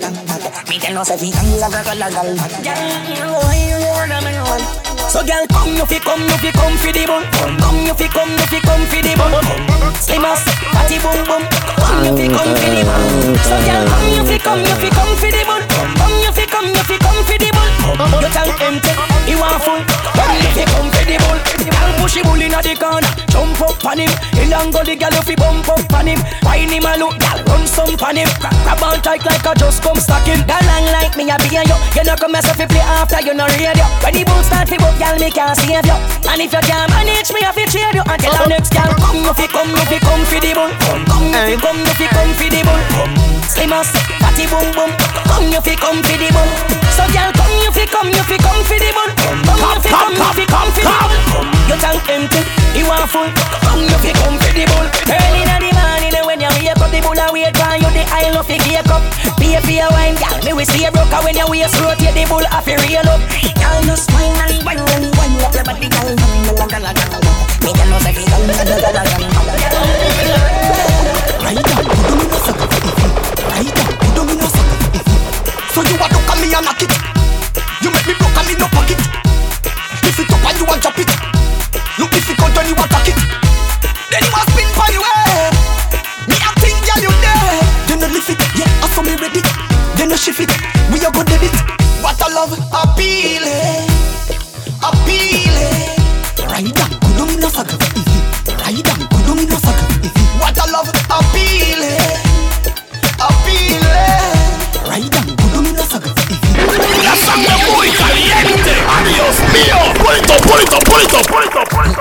fi tell us if he hangs a girl a girl. So girl, come you fi come you fi come fi the bun. Come you fi come you fi come fi the bun. Slim as fatty boom boom. Come you fi come fi the bun. So girl, come you fi come you fi come fi the bun. Come you fi come you fi come fi the bun. Your tank empty, you want full. Come you fi come. Girl, push the bull inna the corner. Jump up on him. In and go the girl you fi bump up on him. Wine him a look, girl, run some on him. Grab on tight like a just come stack him. Girl, long like me a be you. You know come myself fi play after you no radio. When the bull start fi book, girl, me can't save you. And if you can't manage me, I fi trade you until the next girl come. You fi come, you fi come fi the bull. Come, you fi come, you fi come fi the bull. Slim as fatty boom boom. Come, you fi come fi the bull. So girl, come, you fi come, you fi come fi the bull. Come, you fi come, you fi come fi the bull. Your tank empty, you want full. Come, you fi come fi the bull. Early in the morning when you wake up, the bull a wait for you. The aisle of the cake up. Pay for your wine, girl. Me we see you broke when your waist rotate, the bull a fi real up.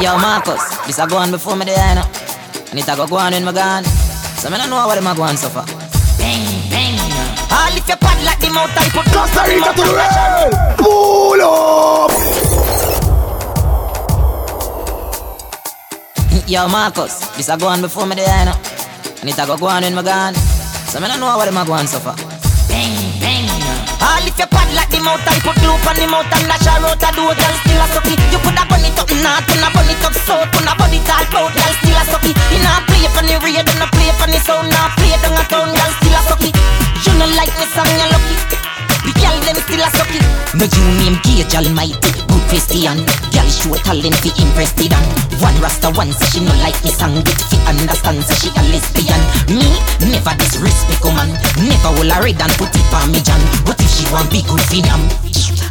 Yo, Marcus, this a go on before me you know. And it a go go on when me gone. So me don't know what them a go on so far. Bang, bang. All if you pad like the mouth and put Costa Rica to the world. Pull up. Yo, Marcus, this a go on before me you know. And it a go go on when me gone. So me don't know what them a go on so far. Bang. All if you pad like the mouth and put loop on the mouth and dash a road a do girl still a suck it. You coulda burn it up north, coulda burn it up south, coulda burn it all out, girl still a suck it. You nah play for the radio, no play for the sound, nah play down a town, girl still a suck it. You no like me song, you lucky. The girl them still a suck it. No you name Gage Almighty, good Christian. Girl show talent fi impress the dan. One rasta one say she no like me song, get fi understand say she a lesbian. Me never disrespect woman, never will I read and put it on me John. But if she want be good fi them,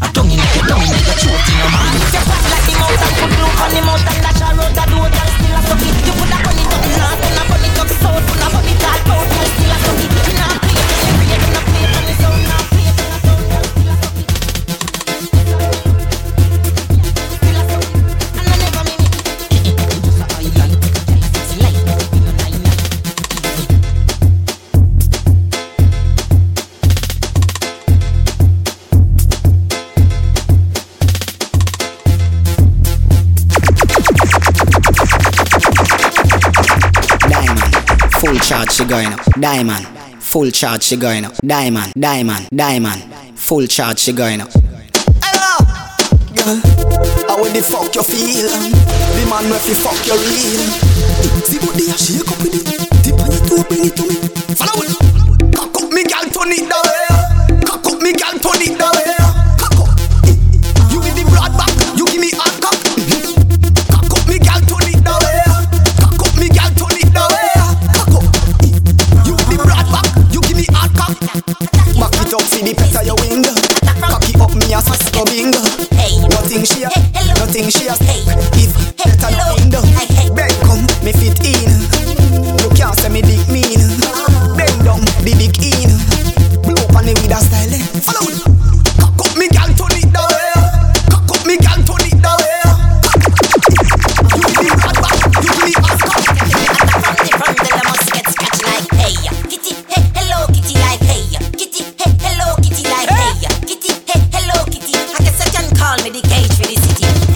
I don't need to don't need to throat in your man. You pass like the mountain, put loop on the mountain, dash a road a do girl still a suck it. You put a burn it up north, and a burn it up south, and a burn it all out, girl still a suck full charge she going up. Diamond, full charge she going up. Diamond, diamond, diamond, full charge she going up. Hello, girl. How the fuck you feel? The man where fi fuck you real. The body a shake up with it. Tip on it to bring it to me. Follow it. Cock up me gal, turn it that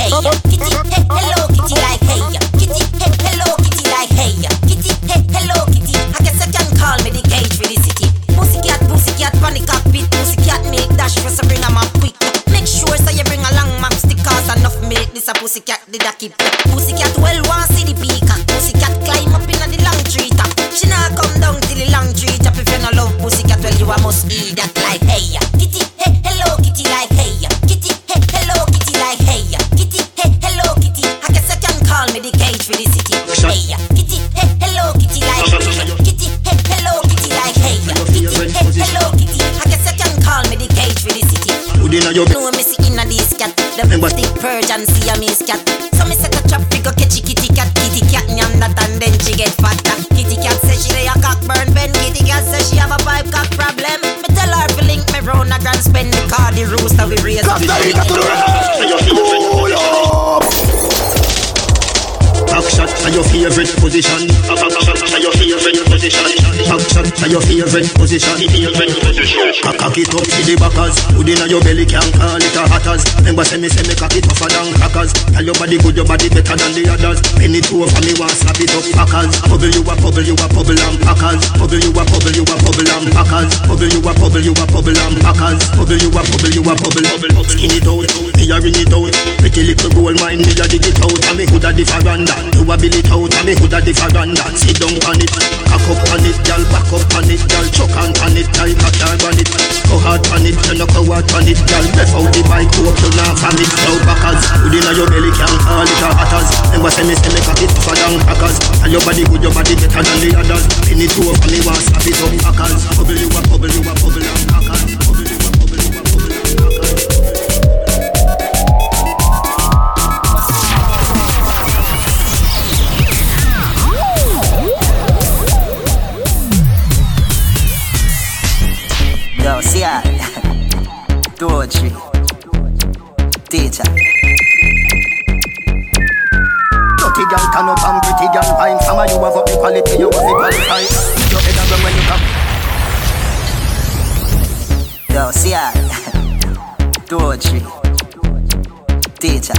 Hey, kitty, hey, hello, kitty, like hey, kitty, hey, hello, kitty, like hey, kitty, hey, hello, kitty. I guess I can call me the cage for the city. Pussycat, pussycat, panic cockpit, pussycat, make dash for some bring quick. Make sure so you bring along map stickers enough milk. This a pussycat did a keep. Pussycat well want see the peacock. Pussycat climb up in the long tree. She nah come down till the long tree. If you no love pussycat, well you a must eat that like hey. Rooster we raise. Costa Rica to the Back shot to your favorite position. Back shot to your favorite position. Cock cock it up to the backers. Put in your belly can call it a hatters. Remember say me say me cock it tougher than crackers. Tell your body good, your body better than the others. Penny two over me want slap it up packers. Bubble you a bubble, you a bubble and packers. Bubble you a bubble, you a bubble and packers. Bubble you a bubble, you a bubble and packers. Bubble you a bubble, you a bubble. Bubble skin it out, me a ring it out. Pretty little gold mine, me a dig it out. And me coulda the veranda. You a bill it out and me hood a the veranda Sit down on it, cock up on it, gal Back up on it, gal Chuck on on it, gal Cock down on it, go hard on it You no go hard on it, gal Left out the bike, hope you from it Now backers, inna your belly Can't call it a hatters Remember say me say me cock it tougher than crackers Tell your body good, your body better than the others. Pin it over me, want slap it up Packers, bubble you a bubble, you a bubble and Two or three. Teacher.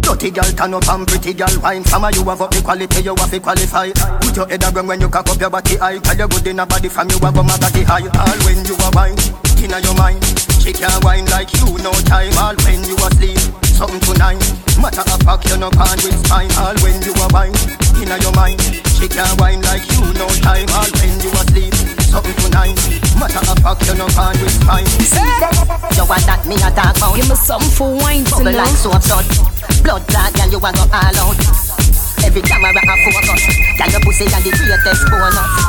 Dirty girl turn up and pretty girl fine Some of you have up the quality, you have the qualify. Put your head down when you cock up your body high. Tell you good in a body from you have a body high. All when you are wine, inna your mind. She can't wine like you no time. All when you asleep, something tonight Matter of fact, you no can with spine. All when you are wine, inna your mind. She can't wine like you no time. All when you asleep, something tonight Fact, you no can with spine You want that me a talk about? Give me something for wine Bubble like tonight. soap sud. Blood clot, girl, you a go all out. Every camera a focus. Girl, your pussy and the greatest bonus.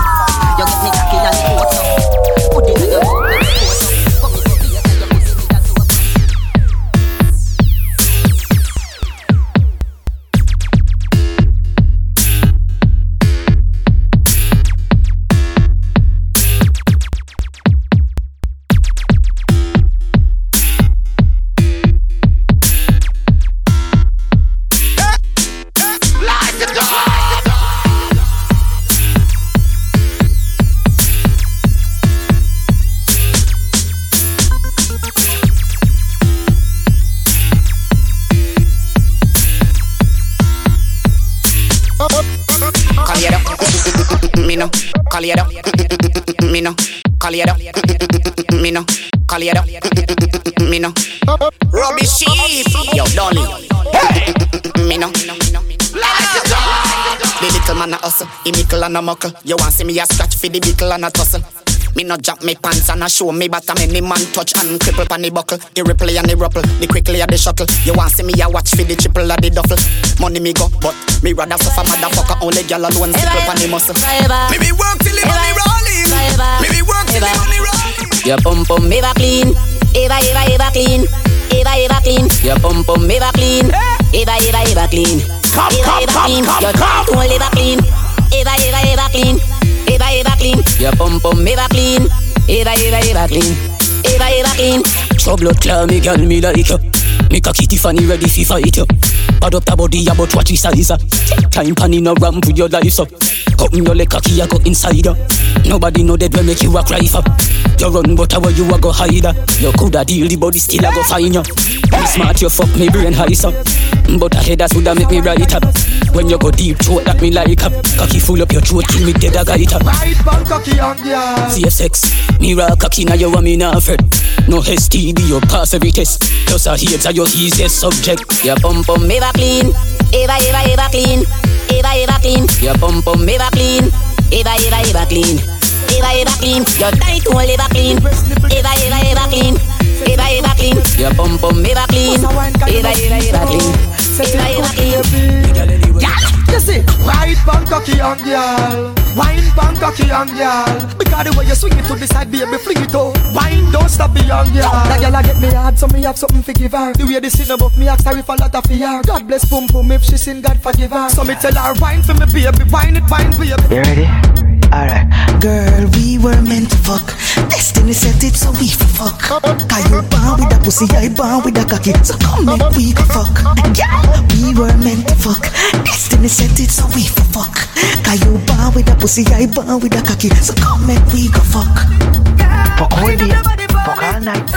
Colliero, me no, Colliero, me no. Robbie Sheep, yo, Dolly, me no. The little man a hustle, he mickle and a muckle. You want see me a scratch for the bickle and a tussle. Me no jump me pants and a show me bottom any man touch and cripple pan the buckle. The ripple and the ruffle, the quickly and the shuttle. You want see me a watch for the triple or the duffel. Money me go, but me rather suffer motherfucker only gal alone stickle pan the muscle. Me be work till the money rolling. Me be work till the money rolling. Your pum pum ever clean, ever ever ever clean, ever ever clean. Your pum pum ever clean, ever ever ever clean, ever ever clean. Your hole ever clean, ever ever ever clean, ever ever clean. Your pum pum ever clean, ever ever ever clean, ever ever clean. Trouble claw me girl me like you Me kitty Tiffany ready fi fight you Pad up the body about what his size uh. Time pan in a ramp with your life up Cut in your leg cocky I go inside uh. Nobody know that when make you a cry for You run but how you a go hide uh. You coulda deal the body still a go find you Be smart you fuck me brain high so But a head that woulda make me right up When you go deep throat that me like up Cocky full up your throat kill me dead a guy up Right back cocky and girl Safe sex, me rock cocky now you want me not afraid. No STD, you pass every test. Just a AIDS are your easiest subject. Your pum pum ever clean, ever ever ever clean, ever ever clean. Your pum pum ever clean, ever ever ever clean, ever ever clean. Your tight hole ever clean, ever ever ever clean, ever ever clean. Your pum pum ever clean, ever ever ever clean, ever ever clean. You see, right back cocky and girl Wine back cocky and girl Because the way you swing it to the side, baby, fling it out Wine, don't stop it, young girl That girl a I get me hard, so me have something to give her. The way the sin above me, ask her if a lot of fear. God bless pum pum if she sin, God forgive her. So me tell her wine for me baby, wine it, wine baby. You ready? Alright. Girl, we were meant to fuck. Destiny set it so we for fuck. pussy, I born with a cocky. So come make we go fuck. Girl, we were meant to fuck. Destiny set it so we for fuck. Cause you born with a pussy, I born with a cocky. So come make we go fuck. Fuck all day, fuck all night.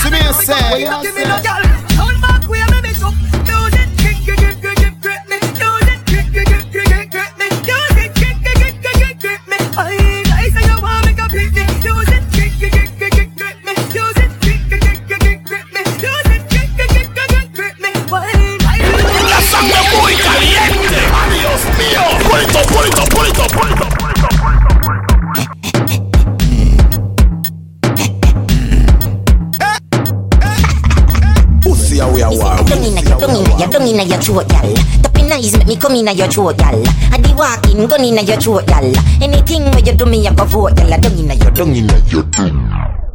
See me say. Pussy your, throat, gal. Tapping eyes make me come inna your throat, gal. I di walking, gun inna your throat, gal. Anything where you do me, I go vote, gal. Dung inna your, Dung inna your dung.